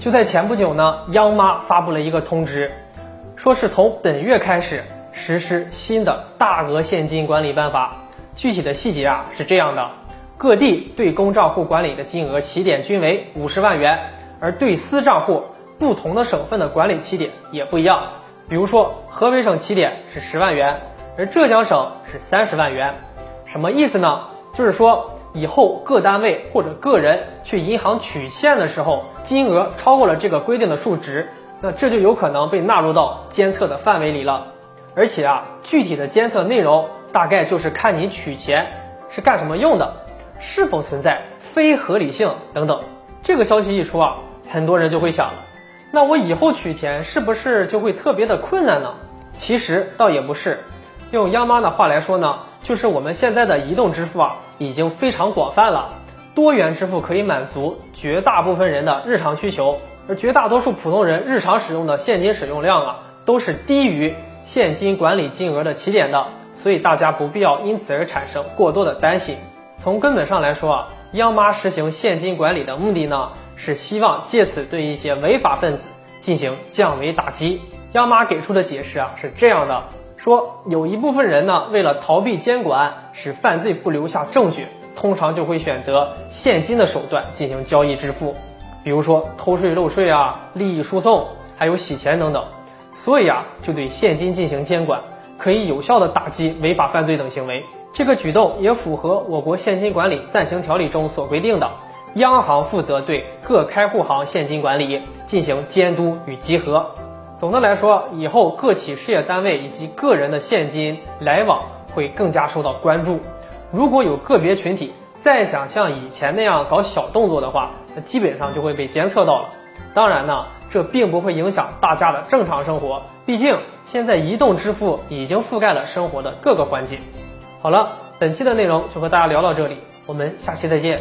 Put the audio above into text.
就在前不久呢，央妈发布了一个通知，说是从本月开始实施新的大额现金管理办法。具体的细节啊是这样的：各地对公账户管理的金额起点均为五十万元，而对私账户不同的省份的管理起点也不一样。比如说，河北省起点是十万元，而浙江省是三十万元。什么意思呢？就是说。以后各单位或者个人去银行取现的时候，金额超过了这个规定的数值，那这就有可能被纳入到监测的范围里了。而且啊，具体的监测内容大概就是看你取钱是干什么用的，是否存在非合理性等等。这个消息一出啊，很多人就会想了，那我以后取钱是不是就会特别的困难呢？其实倒也不是，用央妈的话来说呢。就是我们现在的移动支付啊，已经非常广泛了，多元支付可以满足绝大部分人的日常需求，而绝大多数普通人日常使用的现金使用量啊，都是低于现金管理金额的起点的，所以大家不必要因此而产生过多的担心。从根本上来说啊，央妈实行现金管理的目的呢，是希望借此对一些违法分子进行降维打击。央妈给出的解释啊是这样的。说有一部分人呢，为了逃避监管，使犯罪不留下证据，通常就会选择现金的手段进行交易支付，比如说偷税漏税啊、利益输送，还有洗钱等等。所以啊，就对现金进行监管，可以有效的打击违法犯罪等行为。这个举动也符合我国现金管理暂行条例中所规定的，央行负责对各开户行现金管理进行监督与稽核。总的来说，以后各企事业单位以及个人的现金来往会更加受到关注。如果有个别群体再想像以前那样搞小动作的话，那基本上就会被监测到了。当然呢，这并不会影响大家的正常生活，毕竟现在移动支付已经覆盖了生活的各个环节。好了，本期的内容就和大家聊到这里，我们下期再见。